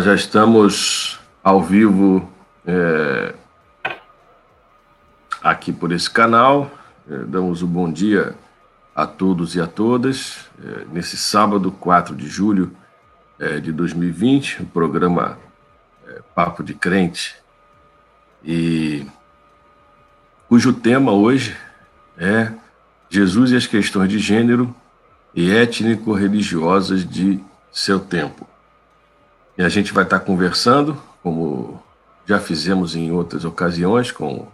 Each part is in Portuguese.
Nós já estamos ao vivo é, aqui por esse canal. É, damos o um bom dia a todos e a todas. É, nesse sábado, 4 de julho é, de 2020, o programa Papo de Crente, e cujo tema hoje é Jesus e as questões de gênero e étnico-religiosas de seu tempo. E a gente vai estar conversando, como já fizemos em outras ocasiões, com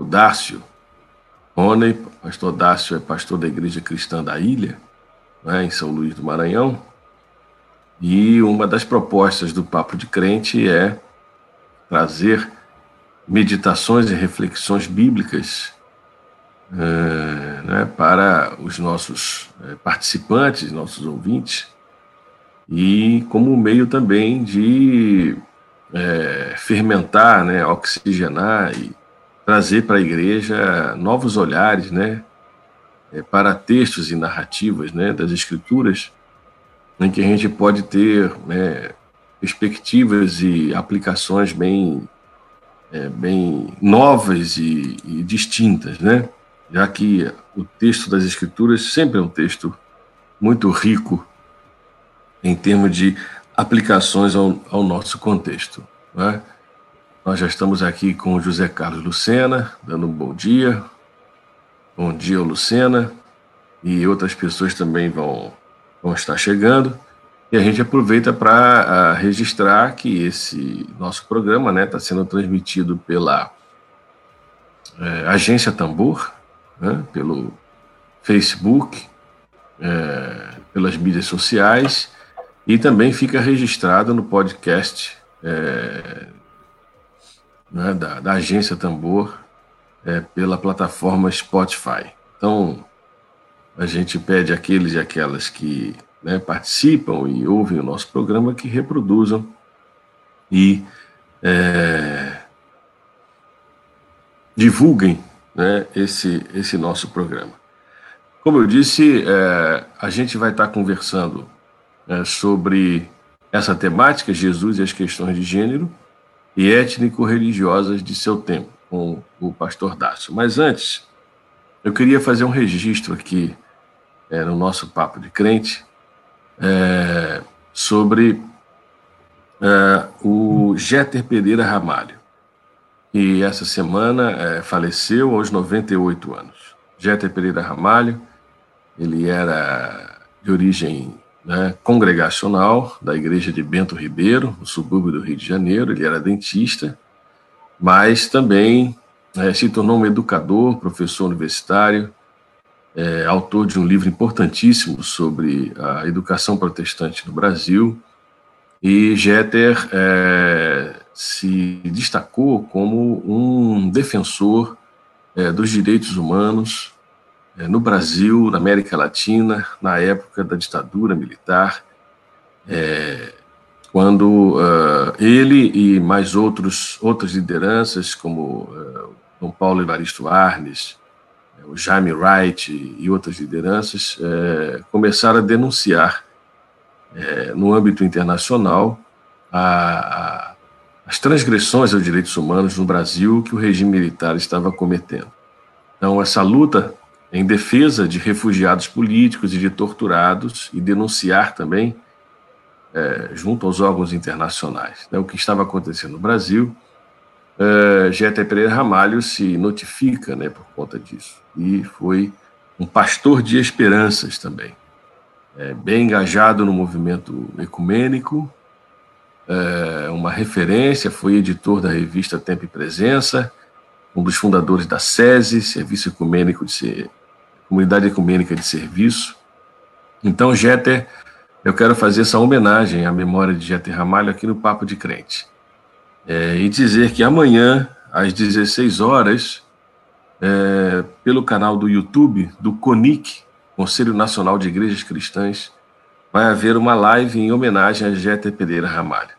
o Dácio Rony. Pastor Dácio é pastor da Igreja Cristã da Ilha, né, em São Luís do Maranhão. E uma das propostas do Papo de Crente é trazer meditações e reflexões bíblicas é, né, para os nossos é, participantes, nossos ouvintes, e como meio também de é, fermentar, né, oxigenar e trazer para a igreja novos olhares, né, é, para textos e narrativas, né, das escrituras, em que a gente pode ter né, perspectivas e aplicações bem, é, bem novas e, e distintas, né, já que o texto das escrituras sempre é um texto muito rico em termos de aplicações ao, ao nosso contexto. Né? Nós já estamos aqui com o José Carlos Lucena, dando um bom dia. Bom dia, Lucena. E outras pessoas também vão, vão estar chegando. E a gente aproveita para registrar que esse nosso programa está né, tá sendo transmitido pela é, Agência Tambor, né, pelo Facebook, é, pelas mídias sociais e também fica registrado no podcast é, né, da, da, agência Tambor é, pela plataforma Spotify. Então, a gente pede àqueles e aquelas que né, participam e ouvem o nosso programa que reproduzam e é, divulguem né, esse, esse nosso programa. Como eu disse, é, a gente vai estar conversando é, sobre essa temática, Jesus e as questões de gênero e étnico-religiosas de seu tempo, com o pastor Dácio. Mas antes, eu queria fazer um registro aqui é, no nosso Papo de Crente é, sobre é, o Jéter Pereira Ramalho, que essa semana é, faleceu aos 98 anos. Jéter Pereira Ramalho, ele era de origem né, congregacional da igreja de Bento Ribeiro, no subúrbio do Rio de Janeiro. Ele era dentista, mas também é, se tornou um educador, professor universitário, é, autor de um livro importantíssimo sobre a educação protestante no Brasil. E Jeter é, se destacou como um defensor é, dos direitos humanos, no Brasil, na América Latina, na época da ditadura militar, é, quando uh, ele e mais outros, outras lideranças, como uh, Dom Paulo Evaristo Arnes, é, o Jaime Wright e outras lideranças, é, começaram a denunciar é, no âmbito internacional a, a, as transgressões aos direitos humanos no Brasil que o regime militar estava cometendo. Então, essa luta em defesa de refugiados políticos e de torturados e denunciar também, é, junto aos órgãos internacionais, né, o que estava acontecendo no Brasil. É, Pereira Ramalho se notifica né, por conta disso e foi um pastor de esperanças também, é, bem engajado no movimento ecumênico, é, uma referência, foi editor da revista Tempo e Presença, um dos fundadores da SESI, Serviço Ecumênico de Comunidade Ecumênica de Serviço. Então, Jeter, eu quero fazer essa homenagem à memória de Jeter Ramalho aqui no Papo de Crente. É, e dizer que amanhã, às 16 horas, é, pelo canal do YouTube do CONIC, Conselho Nacional de Igrejas Cristãs, vai haver uma live em homenagem a Jéter Pereira Ramalho.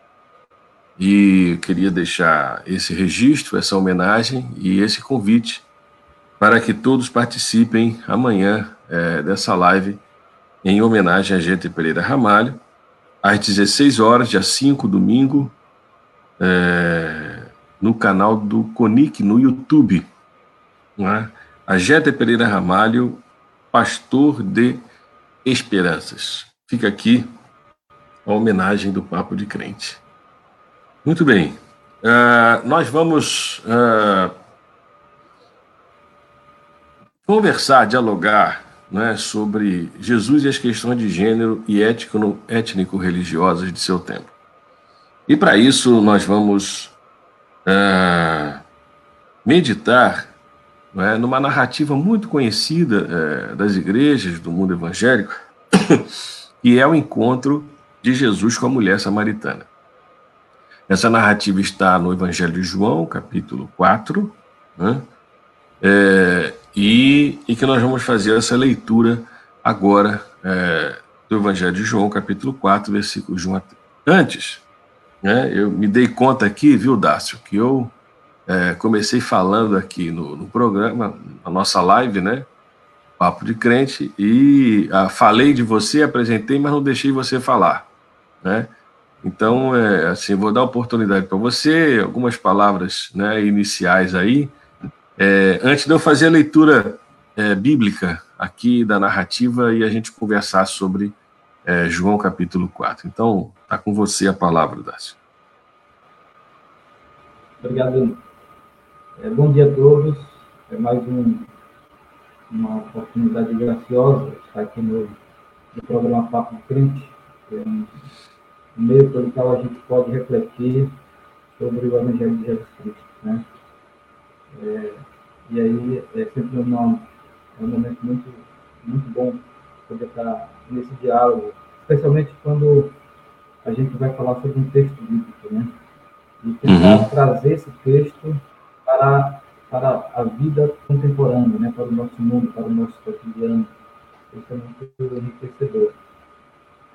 E queria deixar esse registro, essa homenagem e esse convite para que todos participem amanhã é, dessa live em homenagem a Jéter Pereira Ramalho, às 16 horas, dia 5, domingo, é, no canal do CONIC, no YouTube. Né? A Jéter Pereira Ramalho, pastor de esperanças. Fica aqui a homenagem do Papo de Crente. Muito bem. Uh, nós vamos uh, conversar, dialogar né, sobre Jesus e as questões de gênero e étnico-religiosas de seu tempo. E para isso nós vamos uh, meditar né, numa narrativa muito conhecida das igrejas do mundo evangélico, que é o encontro de Jesus com a mulher samaritana. Essa narrativa está no Evangelho de João, capítulo 4, né? É, e, e, que nós vamos fazer essa leitura agora é, do Evangelho de João, capítulo 4, versículo de 1 a 3. Antes, né, eu me dei conta aqui, viu, Dácio, que eu é, comecei falando aqui no, no programa, na nossa live, né? Papo de Crente, e ah, falei de você, apresentei, mas não deixei você falar, né? Então, é, assim, vou dar oportunidade para você, algumas palavras né, iniciais aí, é, antes de eu fazer a leitura é, bíblica aqui da narrativa e a gente conversar sobre é, João capítulo 4. Então, está com você a palavra, Dácio. Obrigado. É, bom dia a todos. É mais um uma oportunidade graciosa estar aqui no, no programa Papo de Crente, é um meio pelo qual a gente pode refletir sobre o Evangelho de Jesus Cristo. Né? É, e aí é sempre uma, é um momento muito, muito bom poder estar nesse diálogo, especialmente quando a gente vai falar sobre um texto bíblico, né? E tentar uhum. trazer esse texto para para a vida contemporânea, né, para o nosso mundo, para o nosso cotidiano. Isso é muito enriquecedor.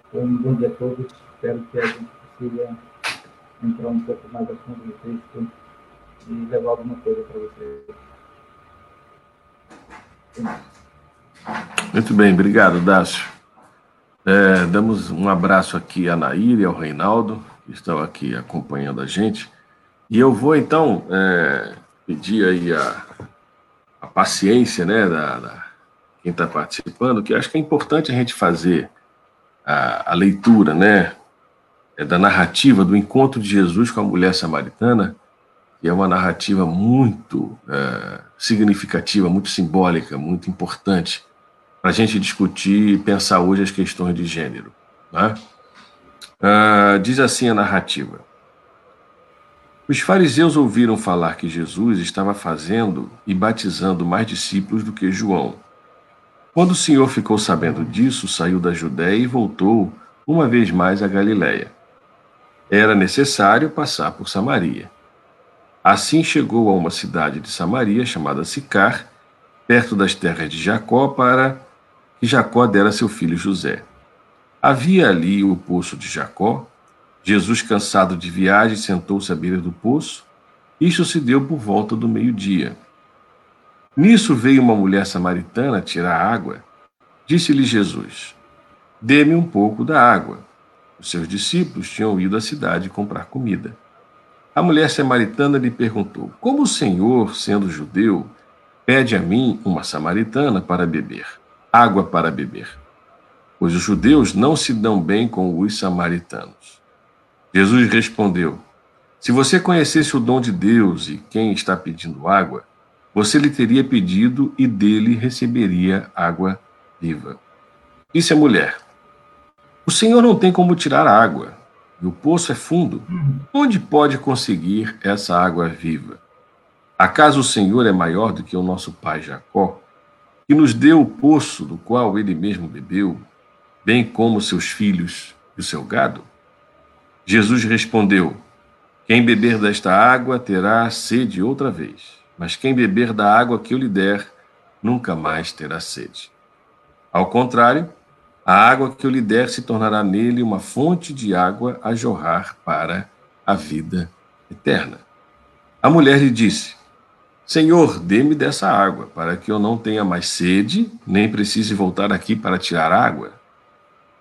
Então, um bom dia a todos. Espero que a gente consiga entrar um pouco mais a fundo no texto e levar alguma coisa para vocês. Muito bem, obrigado, Dácio. É, damos um abraço aqui a Nair e ao Reinaldo, que estão aqui acompanhando a gente. E eu vou, então, é, pedir aí a, a paciência né, da, da quem está participando, que acho que é importante a gente fazer a, a leitura né, é, da narrativa do encontro de Jesus com a mulher samaritana, que é uma narrativa muito é, significativa, muito simbólica, muito importante para a gente discutir e pensar hoje as questões de gênero. Né? Ah, diz assim a narrativa. Os fariseus ouviram falar que Jesus estava fazendo e batizando mais discípulos do que João. Quando o Senhor ficou sabendo disso, saiu da Judéia e voltou uma vez mais a Galiléia. Era necessário passar por Samaria. Assim chegou a uma cidade de Samaria chamada Sicar, perto das terras de Jacó, para que Jacó dera seu filho José. Havia ali o poço de Jacó, Jesus, cansado de viagem, sentou-se à beira do poço. Isso se deu por volta do meio-dia. Nisso veio uma mulher samaritana tirar água. Disse-lhe Jesus: Dê-me um pouco da água. Os seus discípulos tinham ido à cidade comprar comida. A mulher samaritana lhe perguntou: Como o Senhor, sendo judeu, pede a mim, uma samaritana, para beber, água para beber? Pois os judeus não se dão bem com os samaritanos. Jesus respondeu: Se você conhecesse o dom de Deus e quem está pedindo água, você lhe teria pedido e dele receberia água viva. Disse a mulher: O Senhor não tem como tirar água, e o poço é fundo. Onde pode conseguir essa água viva? Acaso o Senhor é maior do que o nosso pai Jacó, que nos deu o poço do qual ele mesmo bebeu, bem como seus filhos e o seu gado? Jesus respondeu: Quem beber desta água terá sede outra vez, mas quem beber da água que eu lhe der, nunca mais terá sede. Ao contrário, a água que eu lhe der se tornará nele uma fonte de água a jorrar para a vida eterna. A mulher lhe disse: Senhor, dê-me dessa água, para que eu não tenha mais sede, nem precise voltar aqui para tirar água.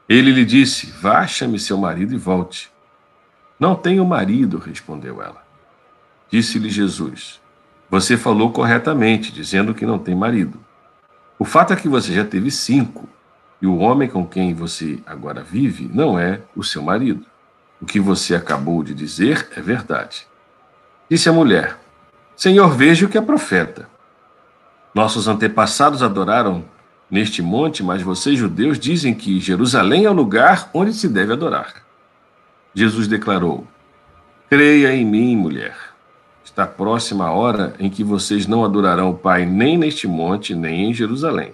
Ele lhe disse: Vá, chame seu marido e volte. Não tenho marido, respondeu ela. Disse-lhe Jesus: Você falou corretamente, dizendo que não tem marido. O fato é que você já teve cinco, e o homem com quem você agora vive não é o seu marido. O que você acabou de dizer é verdade. Disse a mulher: Senhor, vejo que é profeta. Nossos antepassados adoraram neste monte, mas vocês, judeus, dizem que Jerusalém é o lugar onde se deve adorar. Jesus declarou: Creia em mim, mulher. Está próxima a hora em que vocês não adorarão o Pai nem neste monte, nem em Jerusalém.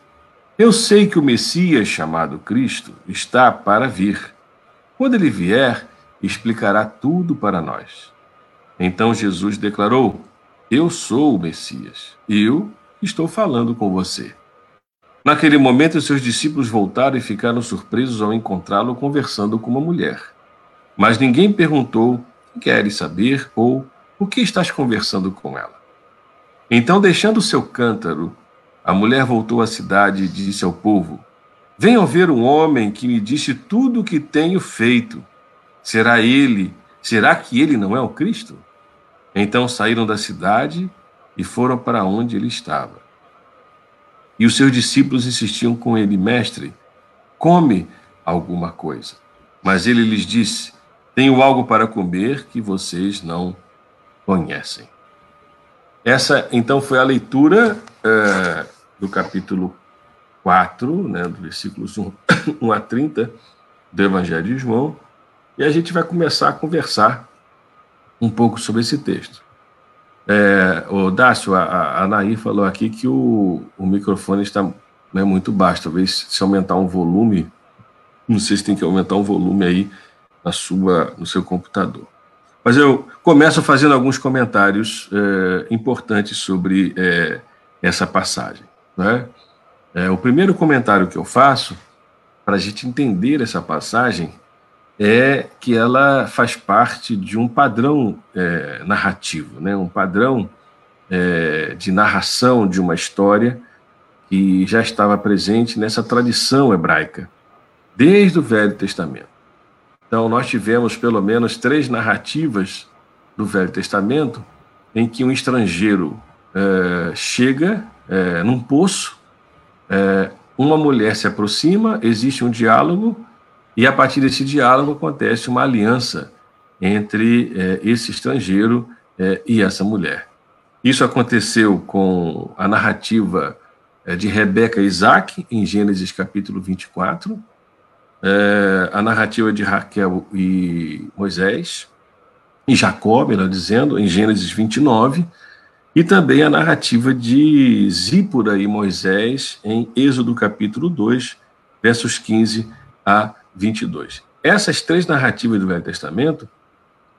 Eu sei que o Messias, chamado Cristo, está para vir. Quando ele vier, explicará tudo para nós. Então Jesus declarou: eu sou o Messias. Eu estou falando com você. Naquele momento, seus discípulos voltaram e ficaram surpresos ao encontrá-lo conversando com uma mulher. Mas ninguém perguntou: Queres saber? ou Por que estás conversando com ela? Então, deixando seu cântaro, a mulher voltou à cidade e disse ao povo: Venham ver um homem que me disse tudo o que tenho feito. Será ele? Será que ele não é o Cristo? Então saíram da cidade e foram para onde ele estava. E os seus discípulos insistiam com ele: Mestre, come alguma coisa. Mas ele lhes disse: Tenho algo para comer que vocês não conhecem. Essa, então, foi a leitura é, do capítulo 4, né, do versículos 1, 1 a 30 do Evangelho de João, e a gente vai começar a conversar um pouco sobre esse texto. É, o Dácio, a, a Anaí falou aqui que o, o microfone está né, muito baixo. Talvez se aumentar um volume, não sei se tem que aumentar um volume aí na sua, no seu computador. Mas eu começo fazendo alguns comentários é, importantes sobre é, essa passagem. Né? O primeiro comentário que eu faço, para a gente entender essa passagem, é que ela faz parte de um padrão narrativo, né? um padrão de narração de uma história que já estava presente nessa tradição hebraica, desde o Velho Testamento. Então, nós tivemos pelo menos três narrativas do Velho Testamento em que um estrangeiro é, chega é, num poço, é, uma mulher se aproxima, existe um diálogo e a partir desse diálogo acontece uma aliança entre é, esse estrangeiro é, e essa mulher. Isso aconteceu com a narrativa é, de Rebeca e Isaac, em Gênesis capítulo 24, é, a narrativa de Raquel e Moisés, e Jacó, melhor dizendo, em Gênesis 29, e também a narrativa de Zípora e Moisés, em Êxodo capítulo 2, versos 15 a 22. Essas três narrativas do Velho Testamento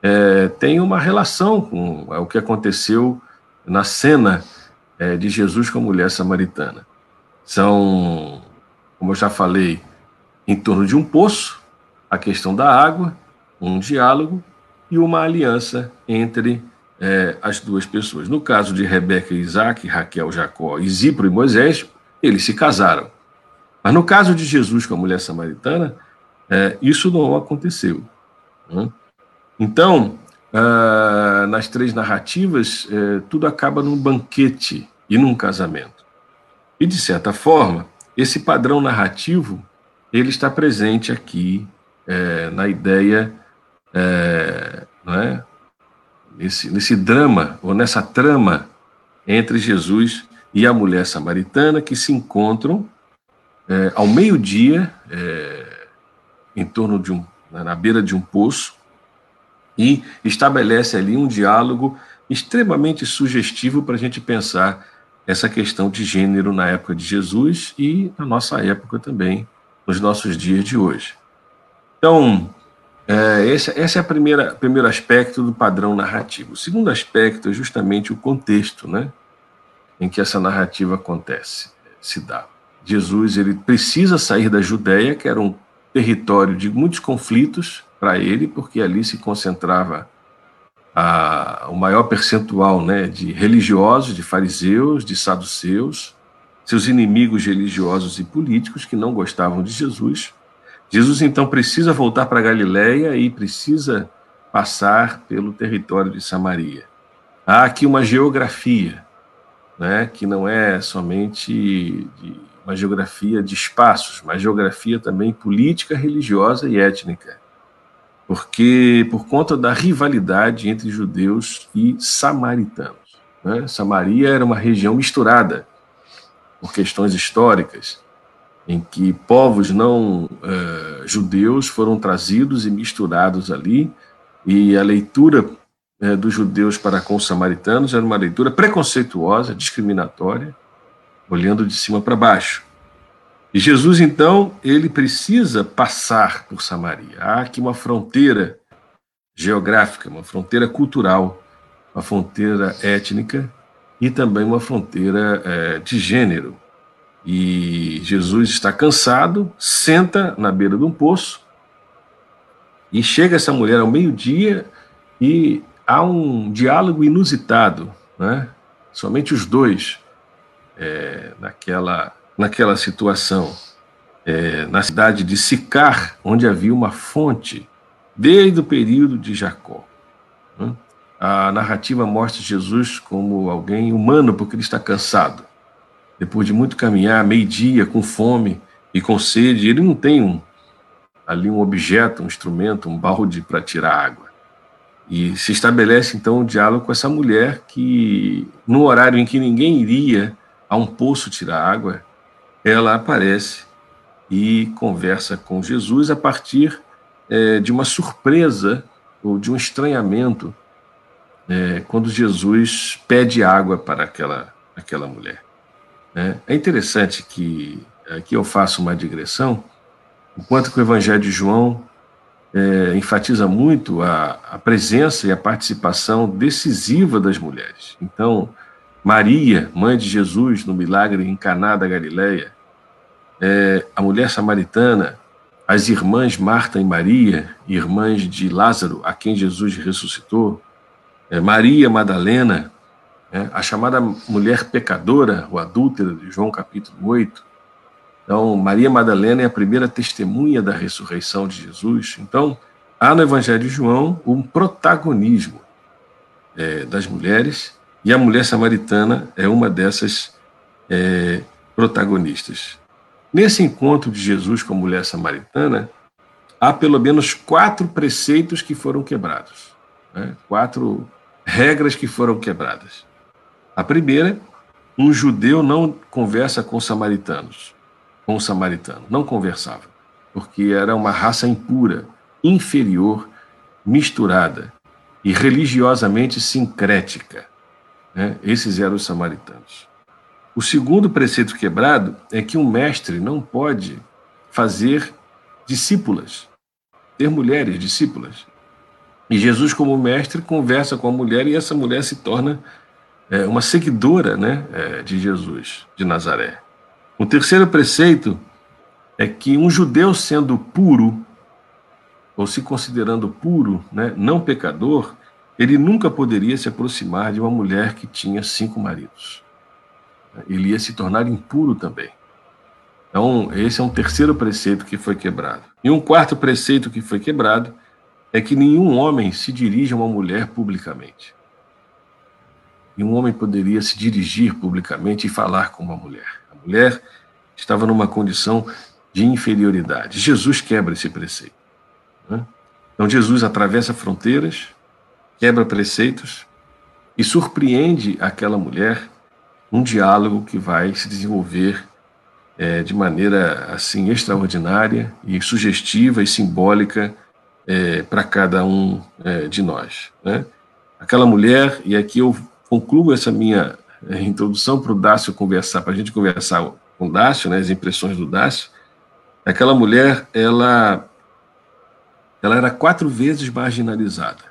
é, têm uma relação com o que aconteceu na cena é, de Jesus com a mulher samaritana. São, como eu já falei, em torno de um poço, a questão da água, um diálogo e uma aliança entre é, as duas pessoas. No caso de Rebeca e Isaac, Raquel, Jacó, Isipro e Moisés, eles se casaram. Mas no caso de Jesus com a mulher samaritana, é, isso não aconteceu. Né? Então, ah, nas três narrativas, é, tudo acaba num banquete e num casamento. E, de certa forma, esse padrão narrativo ele está presente aqui é, na ideia é, não é, nesse, nesse drama, ou nessa trama entre Jesus e a mulher samaritana, que se encontram é, ao meio-dia, é, em torno de um, na beira de um poço, e estabelece ali um diálogo extremamente sugestivo para a gente pensar essa questão de gênero na época de Jesus e na nossa época também, nos nossos dias de hoje. Então, é, esse, esse é o primeiro aspecto do padrão narrativo. O segundo aspecto é justamente o contexto né, em que essa narrativa acontece, se dá. Jesus ele precisa sair da Judéia, que era um território de muitos conflitos para ele, porque ali se concentrava a, o maior percentual né, de religiosos, de fariseus, de saduceus, seus inimigos religiosos e políticos que não gostavam de Jesus. Jesus então precisa voltar para Galiléia e precisa passar pelo território de Samaria. Há aqui uma geografia, né, que não é somente uma geografia de espaços, mas geografia também política, religiosa e étnica porque por conta da rivalidade entre judeus e samaritanos. Né? Samaria era uma região misturada por questões históricas, em que povos não uh, judeus foram trazidos e misturados ali, e a leitura uh, dos judeus para com os samaritanos era uma leitura preconceituosa, discriminatória, olhando de cima para baixo. E Jesus, então, ele precisa passar por Samaria. Há aqui uma fronteira geográfica, uma fronteira cultural, uma fronteira étnica e também uma fronteira é, de gênero. E Jesus está cansado, senta na beira de um poço e chega essa mulher ao meio-dia e há um diálogo inusitado, né? somente os dois é, naquela naquela situação, é, na cidade de Sicar, onde havia uma fonte, desde o período de Jacó. A narrativa mostra Jesus como alguém humano, porque ele está cansado. Depois de muito caminhar, meio-dia, com fome e com sede, ele não tem um, ali um objeto, um instrumento, um balde para tirar água. E se estabelece então um diálogo com essa mulher que, no horário em que ninguém iria a um poço tirar água, ela aparece e conversa com Jesus a partir é, de uma surpresa ou de um estranhamento é, quando Jesus pede água para aquela, aquela mulher. É, é interessante que aqui eu faço uma digressão, enquanto que o Evangelho de João é, enfatiza muito a, a, presença e a participação decisiva das mulheres. Então, Maria, mãe de Jesus, no milagre em Caná da Galileia, é, a mulher samaritana, as irmãs Marta e Maria, irmãs de Lázaro, a quem Jesus ressuscitou, é, Maria Madalena, é, a chamada mulher pecadora, o adúltera de João capítulo 8. Então, Maria Madalena é a primeira testemunha da ressurreição de Jesus. Então, há no Evangelho de João um protagonismo é, das mulheres e a mulher samaritana é uma dessas é, protagonistas. Nesse encontro de Jesus com a mulher samaritana, há pelo menos quatro preceitos que foram quebrados, né? quatro regras que foram quebradas. A primeira, um judeu não conversa com samaritanos, com samaritano, não conversava, porque era uma raça impura, inferior, misturada e religiosamente sincrética. Né? Esses eram os samaritanos. O segundo preceito quebrado é que um mestre não pode fazer discípulas, ter mulheres discípulas. E Jesus, como mestre, conversa com a mulher e essa mulher se torna é, uma seguidora né, é, de Jesus, de Nazaré. O terceiro preceito é que um judeu sendo puro, ou se considerando puro, né, não pecador, ele nunca poderia se aproximar de uma mulher que tinha cinco maridos. Ele ia se tornar impuro também. Então, esse é um terceiro preceito que foi quebrado. E um quarto preceito que foi quebrado é que nenhum homem se dirige a uma mulher publicamente. Nenhum homem poderia se dirigir publicamente e falar com uma mulher. A mulher estava numa condição de inferioridade. Jesus quebra esse preceito. Né? Então, Jesus atravessa fronteiras, quebra preceitos e surpreende aquela mulher um diálogo que vai se desenvolver é, de maneira assim extraordinária e sugestiva e simbólica é, para cada um é, de nós. Né? Aquela mulher, e aqui eu concluo essa minha é, introdução para o Dácio conversar, para a gente conversar com o Dácio, né, as impressões do Dácio, aquela mulher, ela, ela era quatro vezes marginalizada,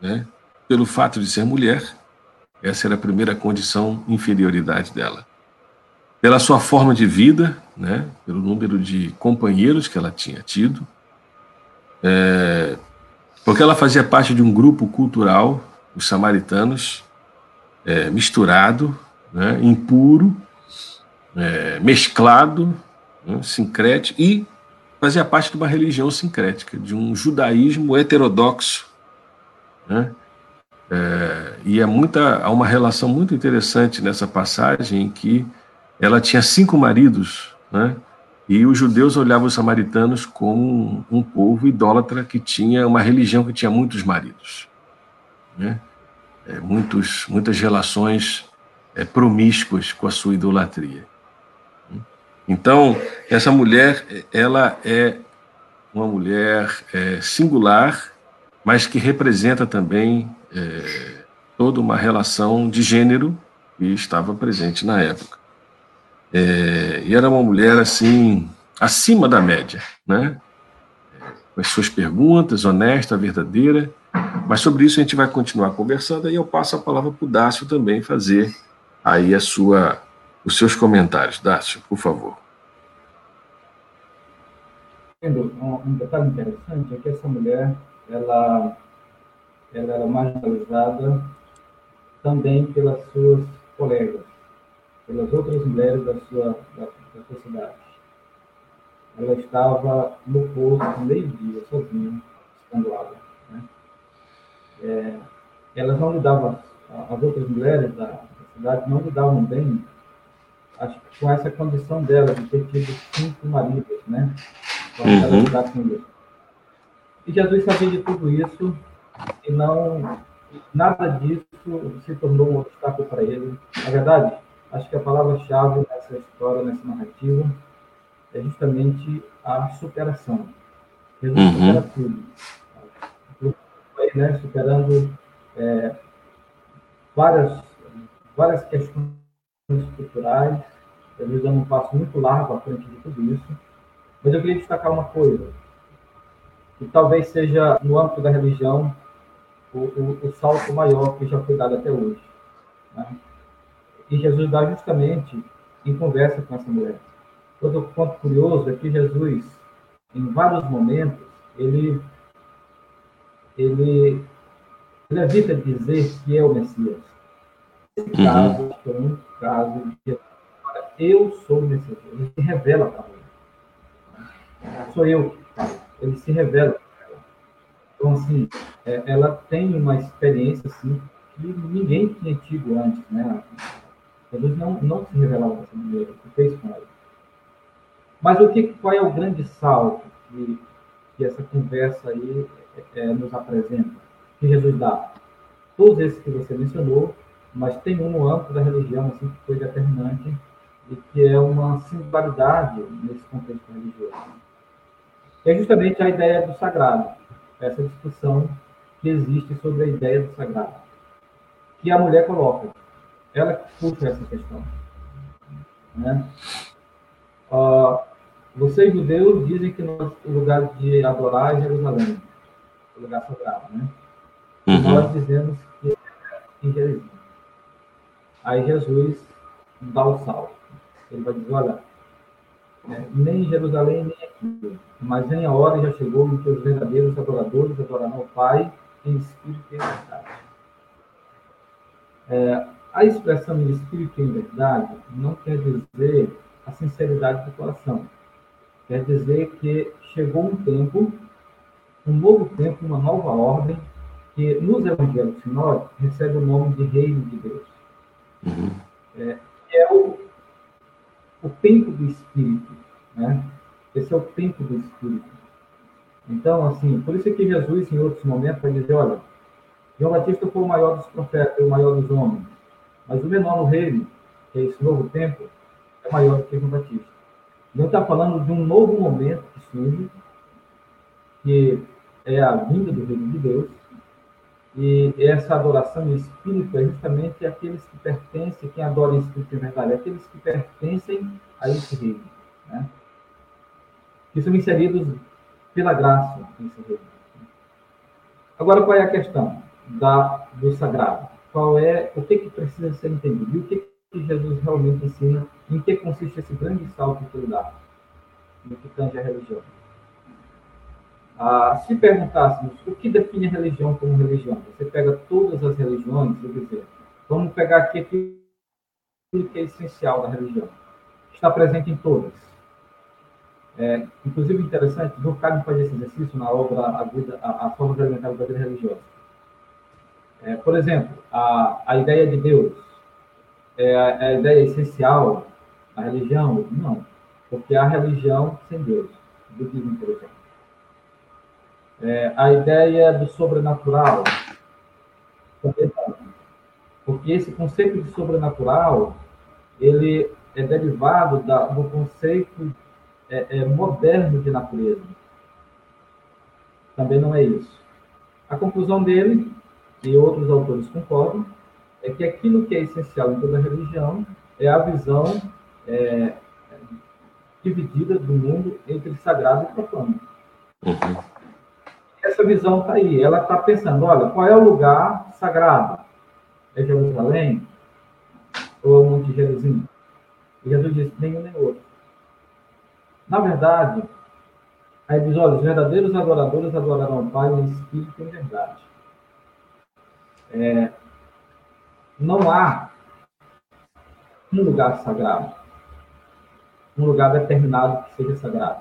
né? pelo fato de ser mulher, essa era a primeira condição inferioridade dela. Pela sua forma de vida, né, pelo número de companheiros que ela tinha tido, é, porque ela fazia parte de um grupo cultural, os samaritanos, é, misturado, né, impuro, é, mesclado, né, sincrético, e fazia parte de uma religião sincrética, de um judaísmo heterodoxo. Né, é, e é muita, há uma relação muito interessante nessa passagem em que ela tinha cinco maridos, né? E os judeus olhavam os samaritanos como um, povo idólatra que tinha uma religião que tinha muitos maridos, né? É, muitos, muitas relações é, promíscuas com a sua idolatria. Então, essa mulher, ela é uma mulher é, singular, mas que representa também é, toda uma relação de gênero que estava presente na época. É, e era uma mulher assim acima da média, né? Com as suas perguntas, honesta, verdadeira. Mas sobre isso a gente vai continuar conversando e eu passo a palavra para o Dácio também fazer aí a sua, os seus comentários. Dácio, por favor. Um detalhe interessante é que essa mulher, ela ela era marginalizada também pelas suas colegas, pelas outras mulheres da sua, da, da sua cidade. Ela estava no posto, meio-dia, sozinha, estrangulada. Né? É, elas não lidavam, as outras mulheres da, da cidade não lidavam bem acho que com essa condição dela de ter tido cinco maridos, né? Uhum. com E Jesus sabia de tudo isso e não nada disso se tornou um obstáculo para ele. Na verdade, acho que a palavra-chave nessa história, nessa narrativa, é justamente a superação. Jesus uhum. supera tudo. Né, superando é, várias, várias questões culturais, Jesus dando um passo muito largo à frente de tudo isso. Mas eu queria destacar uma coisa, que talvez seja no âmbito da religião o, o, o salto maior que já foi dado até hoje. Né? E Jesus dá justamente em conversa com essa mulher. Outro ponto curioso é que Jesus, em vários momentos, ele, ele, ele evita dizer que é o Messias. Esse uhum. caso é um caso de eu sou o Messias. Ele se revela para mim. Sou eu. Ele se revela então, assim, é, ela tem uma experiência, assim, que ninguém tinha tido antes, né? Jesus não, não se revelava dessa maneira, o que fez com ela. Mas o que, qual é o grande salto que, que essa conversa aí é, é, nos apresenta? Que Jesus dá? Todos esses que você mencionou, mas tem um no âmbito da religião, assim, que foi determinante e que é uma singularidade nesse contexto religioso. É justamente a ideia do sagrado essa discussão que existe sobre a ideia do sagrado, que a mulher coloca. Ela que puxa essa questão. Né? Uh, vocês judeus dizem que o lugar de adorar é Jerusalém, o lugar sagrado, né? Uhum. Nós dizemos que é em Jerusalém. Aí Jesus dá o salto. Ele vai dizer, olha, é, nem em Jerusalém, nem aqui. Mas vem a hora, já chegou, em que os verdadeiros adoradores adorarão o Pai em espírito e em verdade. É, a expressão em espírito e em verdade não quer dizer a sinceridade do coração. Quer dizer que chegou um tempo, um novo tempo, uma nova ordem, que nos evangelhos sinóticos recebe o nome de Reino de Deus. Uhum. É, é o o tempo do Espírito. Né? Esse é o tempo do Espírito. Então, assim, por isso que Jesus, em outros momentos, vai dizer, olha, João Batista foi o maior dos profetas, o maior dos homens. Mas o menor no reino, que é esse novo tempo, é maior do que João Batista. Não está falando de um novo momento que surge, que é a vinda do reino de Deus, e essa adoração em espírito é justamente aqueles que pertencem, quem adora em espírito em verdade, aqueles que pertencem a esse reino, né? que são inseridos pela graça nesse reino. Agora, qual é a questão da, do sagrado? Qual é, o que, que precisa ser entendido? E o que, que Jesus realmente ensina? Em que consiste esse grande salto que ele dá no que tange a religião? Ah, se perguntássemos o que define a religião como religião, você pega todas as religiões, quer dizer, vamos pegar aqui aquilo que é essencial da religião. Está presente em todas. É, inclusive, interessante, Durkheim faz esse exercício na obra A, a, a Forma de Alimentar da Vida Religiosa. É, por exemplo, a, a ideia de Deus é a, é a ideia essencial da religião? Não, porque há religião sem Deus, budismo, por exemplo. É, a ideia do sobrenatural também não. Porque esse conceito de sobrenatural, ele é derivado da, do conceito é, é, moderno de natureza. Também não é isso. A conclusão dele, e outros autores concordam, é que aquilo que é essencial em toda religião é a visão é, dividida do mundo entre sagrado e profano. Uhum essa visão está aí. Ela está pensando, olha, qual é o lugar sagrado? É Jerusalém? Ou é o Monte Jerusalém? E Jesus disse, nenhum nem outro. Na verdade, aí diz, olha, os verdadeiros adoradores adorarão o Pai em espírito e em verdade. É, não há um lugar sagrado, um lugar determinado que seja sagrado.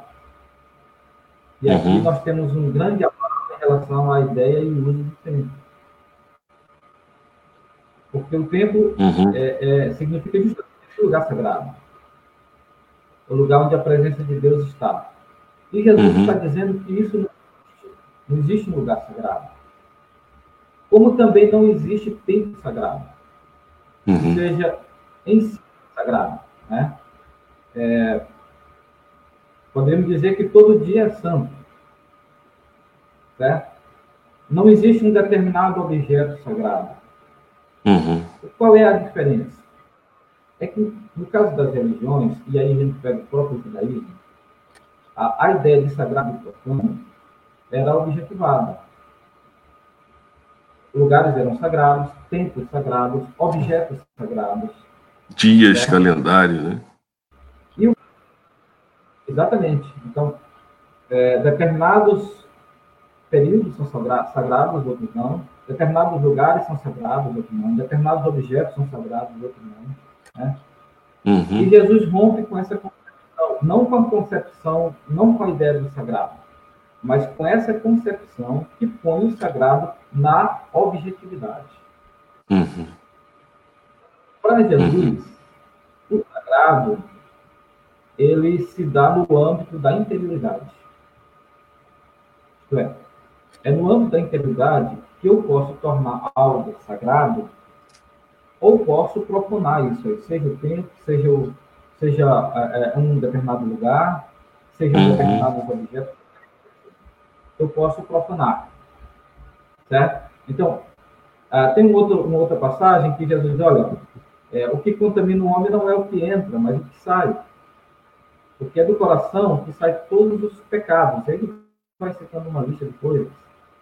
E aqui uhum. nós temos um grande relação à ideia e uso do tempo. Porque o tempo uhum. é, é, significa justamente esse lugar sagrado. O lugar onde a presença de Deus está. E Jesus uhum. está dizendo que isso não existe, não existe um lugar sagrado. Como também não existe tempo sagrado. Uhum. Ou seja, em si sagrado. Né? É, podemos dizer que todo dia é santo. Certo? Não existe um determinado objeto sagrado. Uhum. Qual é a diferença? É que, no caso das religiões, e aí a gente pega o próprio judaísmo, a, a ideia de sagrado e profano era objetivada. Lugares eram sagrados, templos sagrados, objetos sagrados. Dias, certo? calendário, né? E, exatamente. Então, é, determinados períodos são sagrados, outros não. Determinados lugares são sagrados, outros não. Determinados objetos são sagrados, outros não. Né? Uhum. E Jesus rompe com essa concepção, não com a concepção, não com a ideia do sagrado, mas com essa concepção que põe o sagrado na objetividade. Uhum. Para Jesus, uhum. o sagrado ele se dá no âmbito da interioridade. Isto é, é no âmbito da integridade que eu posso tornar algo sagrado ou posso proponar isso aí, seja o tempo, seja, o, seja é, é um determinado lugar, seja um uhum. determinado objeto, eu posso profanar. Certo? Então, uh, tem um outro, uma outra passagem que Jesus diz, olha, é, o que contamina o homem não é o que entra, mas o que sai. Porque é do coração que sai todos os pecados. Ele vai citando uma lista de coisas.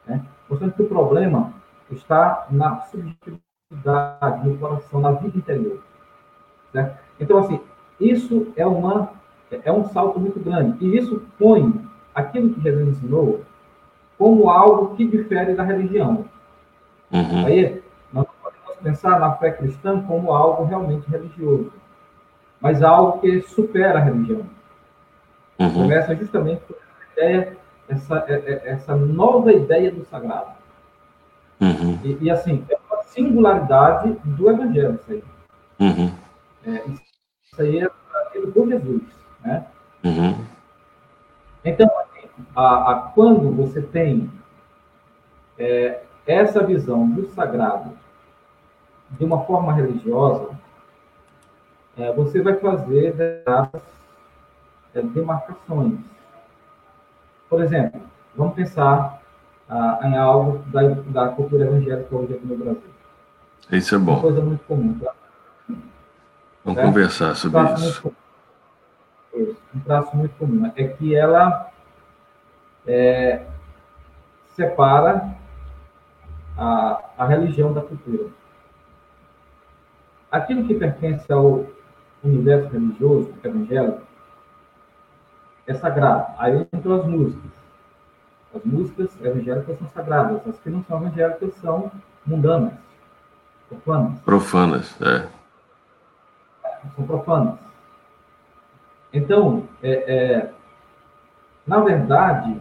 Né? Portanto, o problema está na subjetividade, no coração, na vida interior. Certo? Então, assim, isso é, uma, é um salto muito grande. E isso põe aquilo que Jesus ensinou como algo que difere da religião. Uhum. Aí, nós podemos pensar na fé cristã como algo realmente religioso, mas algo que supera a religião. Uhum. Começa justamente por essa ideia essa, é, é, essa nova ideia do sagrado. Uhum. E, e, assim, é uma singularidade do Evangelho, isso aí. Uhum. É, isso aí é por Jesus, né? Uhum. Então, a, a, quando você tem é, essa visão do sagrado de uma forma religiosa, é, você vai fazer determinadas é, demarcações. Por exemplo, vamos pensar ah, em algo da, da cultura evangélica hoje aqui no Brasil. Isso é bom. Uma coisa muito comum. Tá? Vamos é? conversar sobre um isso. Um traço muito comum é que ela é, separa a, a religião da cultura. Aquilo que pertence ao universo religioso, evangélico, é sagrado. Aí entram as músicas. As músicas evangélicas são sagradas. As que não são evangélicas são mundanas, profanas. Profanas, é. São profanas. Então, é, é, na verdade,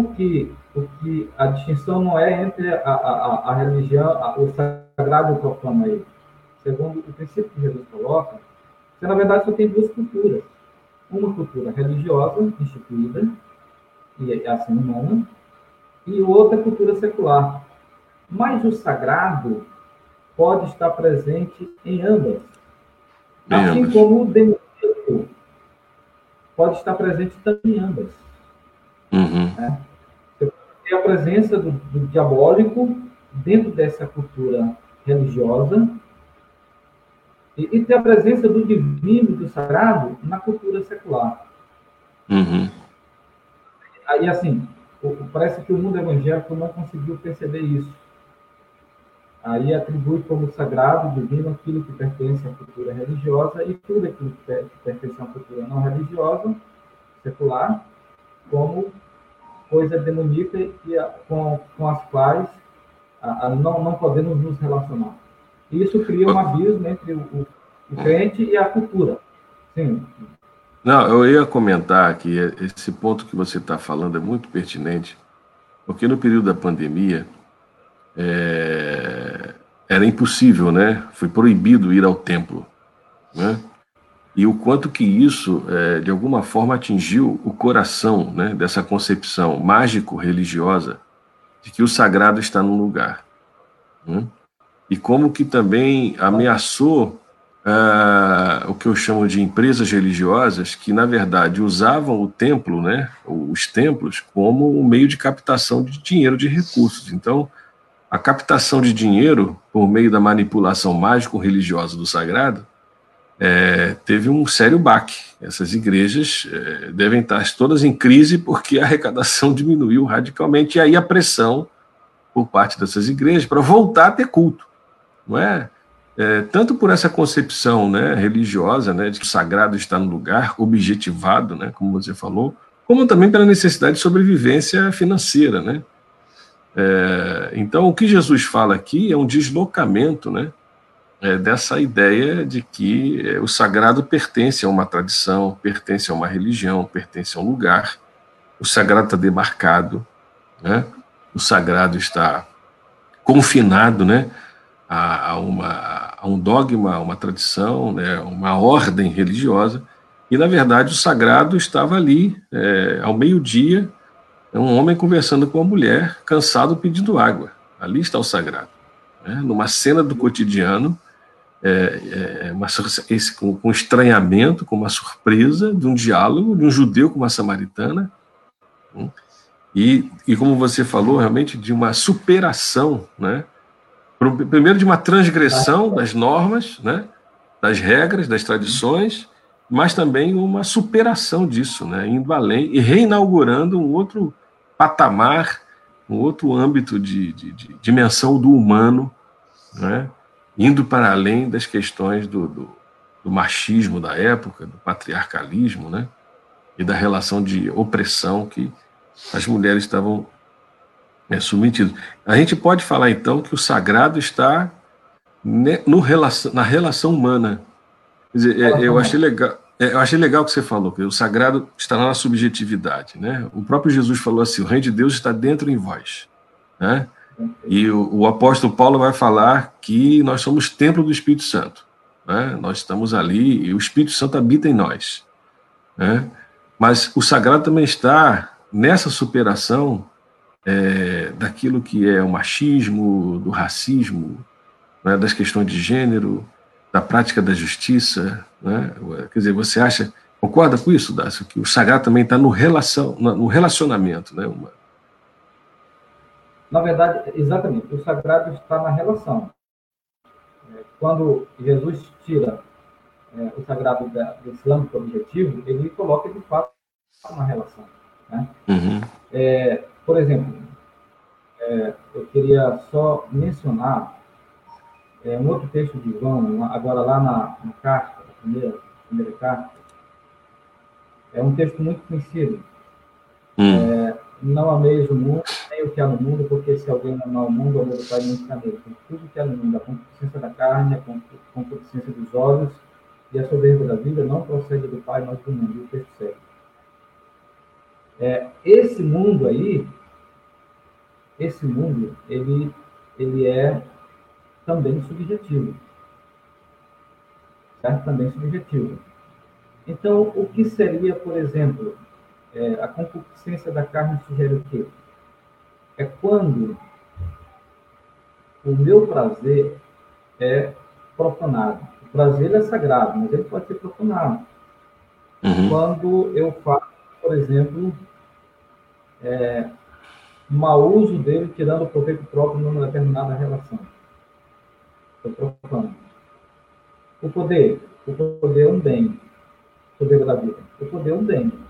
o que, o que a distinção não é entre a, a, a religião, a, o sagrado e o profano aí. Segundo o princípio que Jesus coloca, você, na verdade, só tem duas culturas. Uma cultura religiosa, instituída, e é assim humana, e outra cultura secular. Mas o sagrado pode estar presente em ambas. Assim como o demoníaco pode estar presente também em ambas. Uhum. Né? A presença do, do diabólico dentro dessa cultura religiosa e, e tem a presença do divino, do sagrado, na cultura secular. Uhum. Aí, assim, parece que o mundo evangélico não conseguiu perceber isso. Aí atribui como sagrado, divino, aquilo que pertence à cultura religiosa e tudo aquilo que pertence à cultura não religiosa, secular, como coisa demoníaca e a, com, com as quais a, a não, não podemos nos relacionar. E isso cria um abismo entre o, o, o crente e a cultura. Sim. Não, eu ia comentar que esse ponto que você está falando é muito pertinente, porque no período da pandemia é, era impossível, né? Foi proibido ir ao templo, né? E o quanto que isso, é, de alguma forma, atingiu o coração né, dessa concepção mágico-religiosa de que o sagrado está num lugar. Né? E como que também ameaçou uh, o que eu chamo de empresas religiosas que, na verdade, usavam o templo, né, os templos, como um meio de captação de dinheiro, de recursos. Então, a captação de dinheiro por meio da manipulação mágico-religiosa do sagrado é, teve um sério baque. Essas igrejas é, devem estar todas em crise porque a arrecadação diminuiu radicalmente e aí a pressão por parte dessas igrejas para voltar a ter culto, não é? é? tanto por essa concepção né, religiosa, né, de que o sagrado está no lugar, objetivado, né, como você falou, como também pela necessidade de sobrevivência financeira, né? É, então, o que Jesus fala aqui é um deslocamento, né, é, dessa ideia de que é, o sagrado pertence a uma tradição, pertence a uma religião, pertence a um lugar. O sagrado está demarcado, né? o sagrado está confinado né? a, a, uma, a um dogma, a uma tradição, né? uma ordem religiosa. E, na verdade, o sagrado estava ali, é, ao meio-dia, um homem conversando com uma mulher, cansado, pedindo água. Ali está o sagrado. Né? Numa cena do cotidiano, é, é, uma, esse, com, com estranhamento, com uma surpresa de um diálogo de um judeu com uma samaritana, hum, e, e como você falou, realmente de uma superação, né? primeiro de uma transgressão das normas, né? das regras, das tradições, mas também uma superação disso, né? indo além e reinaugurando um outro patamar, um outro âmbito de, de, de dimensão do humano, né? Indo para além das questões do, do, do machismo da época, do patriarcalismo, né? E da relação de opressão que as mulheres estavam né, submetidas. A gente pode falar, então, que o sagrado está no relação, na relação humana. Quer dizer, é, eu achei legal. É, eu achei legal o que você falou, que o sagrado está na subjetividade. Né? O próprio Jesus falou assim: o reino de Deus está dentro em vós. Né? E o, o, apóstolo Paulo vai falar que nós somos templo do Espírito Santo. Né? Nós estamos ali e o Espírito Santo habita em nós. Né? Mas o sagrado também está nessa superação é, daquilo que é o machismo, do racismo, né, das questões de gênero, da prática da justiça. Né? Quer dizer, você acha, concorda com isso, Dácio, que o sagrado também está no, relação, no relacionamento? Né? Uma... Na verdade, exatamente, o sagrado está na relação. É, quando Jesus tira é, o sagrado da, desse âmbito objetivo, ele coloca de fato uma relação. Né? Uhum. É, por exemplo, é, eu queria só mencionar é, um outro texto de João, agora lá na, na carta, a primeira, primeira carta, é um texto muito conhecido. Hum. É, não ameis o mundo, nem o que há no mundo, porque se alguém amar o mundo, o amor do Pai não está nele. Tudo que há no mundo, a concupiscência da carne, a concupiscência dos olhos e a soberba da vida não procede do Pai, mas do mundo. E o texto segue. É, esse mundo aí, esse mundo, ele, ele é também subjetivo. Certo? Também subjetivo. Então, o que seria, por exemplo, é, a concupiscência da carne sugere o quê? É quando o meu prazer é profanado. O prazer é sagrado, mas ele pode ser profanado. Uhum. Quando eu faço, por exemplo, é, mau uso dele, tirando proveito próprio numa determinada relação. Estou profano. O poder. O poder é um bem. O poder da vida. O poder é um bem.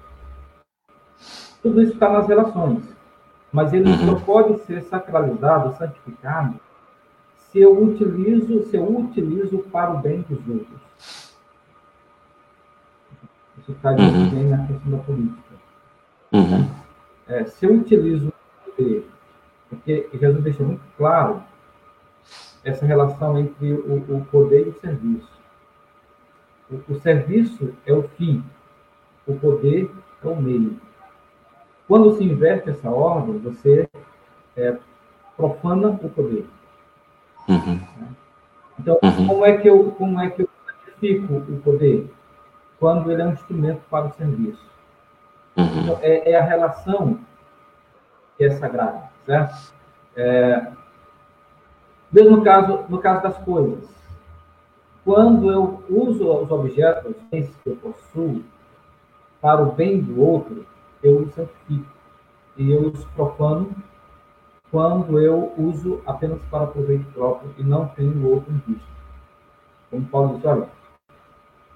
Tudo isso está nas relações. Mas ele uhum. só pode ser sacralizado, santificado, se eu utilizo, se eu utilizo para o bem dos outros. Isso está uhum. bem na questão da política. Uhum. É, se eu utilizo o poder, porque Jesus deixa muito claro essa relação entre o, o poder e o serviço. O, o, serviço é o fim, o poder é o meio. Quando se inverte essa ordem, você é, profana o poder. Uhum. Então, uhum. como é que eu como é que eu sacrifico o poder? Quando ele é um instrumento para o serviço. Uhum. Então, é, é, a relação que é sagrada, certo? É, mesmo no caso, no caso das coisas. Quando eu uso os objetos que eu possuo para o bem do outro, eu os santifico. E eu os profano quando eu uso apenas para proveito próprio e não tenho outro em vista. Como Paulo disse, olha,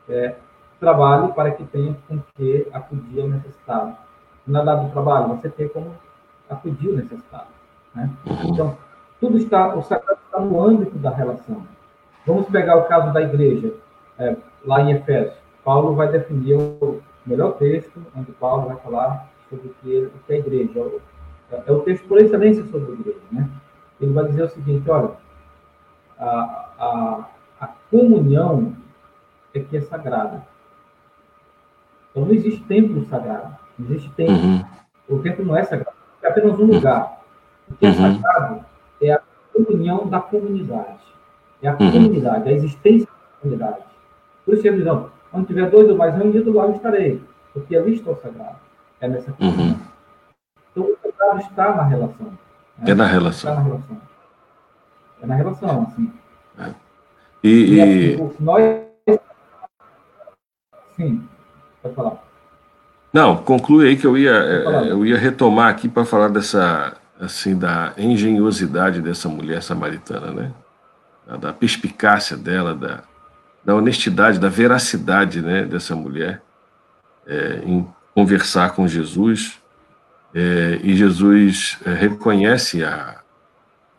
é, trabalho para que tenha com que acudir ao necessitado. Na dado do trabalho, você tem como acudir o necessitado. Né? Então, tudo está, o sagrado está no âmbito da relação. Vamos pegar o caso da igreja, é, lá em Efésios. Paulo vai definir o melhor texto, onde Paulo vai falar sobre o que, o que é a igreja. É, é o texto por excelência sobre a igreja. Né? Ele vai dizer o seguinte: olha, a, a, a comunhão é que é sagrada. Então não existe templo sagrado, não existe templo. Uhum. O templo não é sagrado, é apenas um lugar. O que é uhum. sagrado é a comunhão da comunidade. É a uhum. comunidade, a existência da comunidade. Por isso, eles onde tiver dois ou mais reunidos, lá eu estarei. Porque ali estou sagrado. É nessa comunhão. Uhum. Então, o sagrado está na relação. Né? É na relação. Está na relação. É na relação, assim. É. E, e, e... Assim, nós... Sim, pode falar. Não, conclui aí que eu ia, eu ia retomar aqui para falar dessa assim da engenhosidade dessa mulher samaritana, né? Da perspicácia dela, da, da honestidade, da veracidade, né, dessa mulher é, em conversar com Jesus. É, e Jesus é, reconhece a,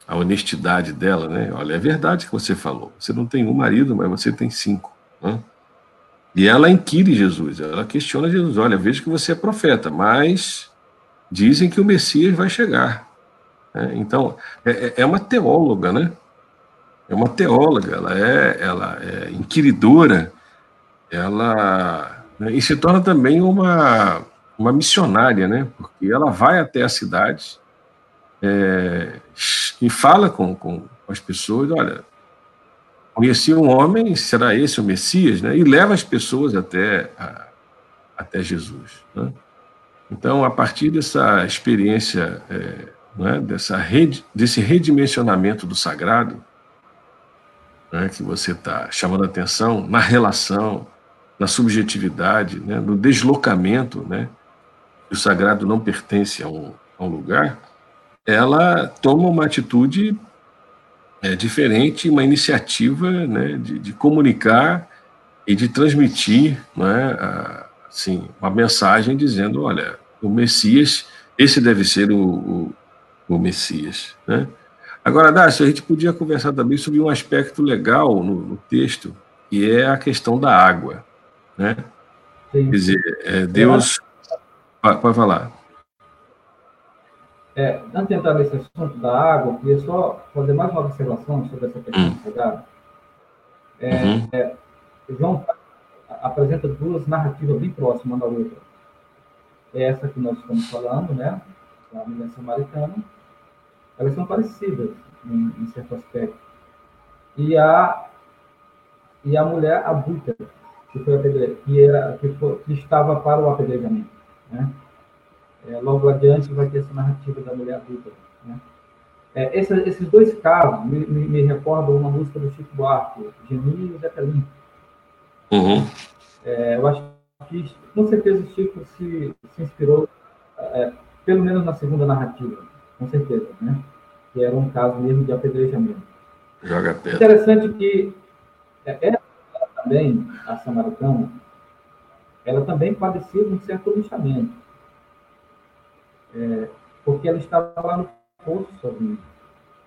a honestidade dela, né? Olha, é verdade que você falou. Você não tem um marido, mas você tem cinco. Né? E ela inquire Jesus, ela questiona Jesus: olha, vejo que você é profeta, mas dizem que o Messias vai chegar. É, então, é, é, é, uma teóloga, né? É uma teóloga, ela é, ela é inquiridora, ela né, e se torna também uma, uma missionária, né? Porque ela vai até a cidade é, e fala com, com as pessoas, olha, conheci um homem, será esse o Messias, né? E leva as pessoas até, a, até Jesus, né? Então, a partir dessa experiência é, né, dessa rede, desse redimensionamento do sagrado, né, que você está chamando atenção, na relação, na subjetividade, né, no deslocamento, né, o sagrado não pertence a um, a um lugar, ela toma uma atitude é, diferente, uma iniciativa né, de, de comunicar e de transmitir né, a, assim, uma mensagem dizendo, olha, o Messias, esse deve ser o, o, o Messias. Né? Agora, Dácio, a gente podia conversar também sobre um aspecto legal no, no texto, que é a questão da água. Né? Quer dizer, é, Deus... Pode falar. É, antes de entrar nesse assunto da água, eu queria só fazer mais uma observação sobre essa questão hum. sagrada. É, uhum. é, João apresenta duas narrativas bem próximas uma da outra. É essa que nós estamos falando, né? A mulher samaritana. Elas são parecidas em, em certo aspecto. E a, e a mulher adulta, que, foi que, era, que, foi, que estava para o apedrejamento. Né? É, logo adiante vai ter essa narrativa da mulher adulta. Né? É, esse, esses dois casos me, me, me, recordam uma música do Chico Buarque, Geninho e Zé Pelim. Uhum. É, eu acho que, com certeza, o Chico se, se inspirou, é, pelo menos na segunda narrativa, com certeza, né? Que era um caso mesmo de apedrejamento. Joga pedra. Interessante que é, ela também, a samaritana, ela também padecia de um certo lixamento é, porque ela estava lá no poço sozinha,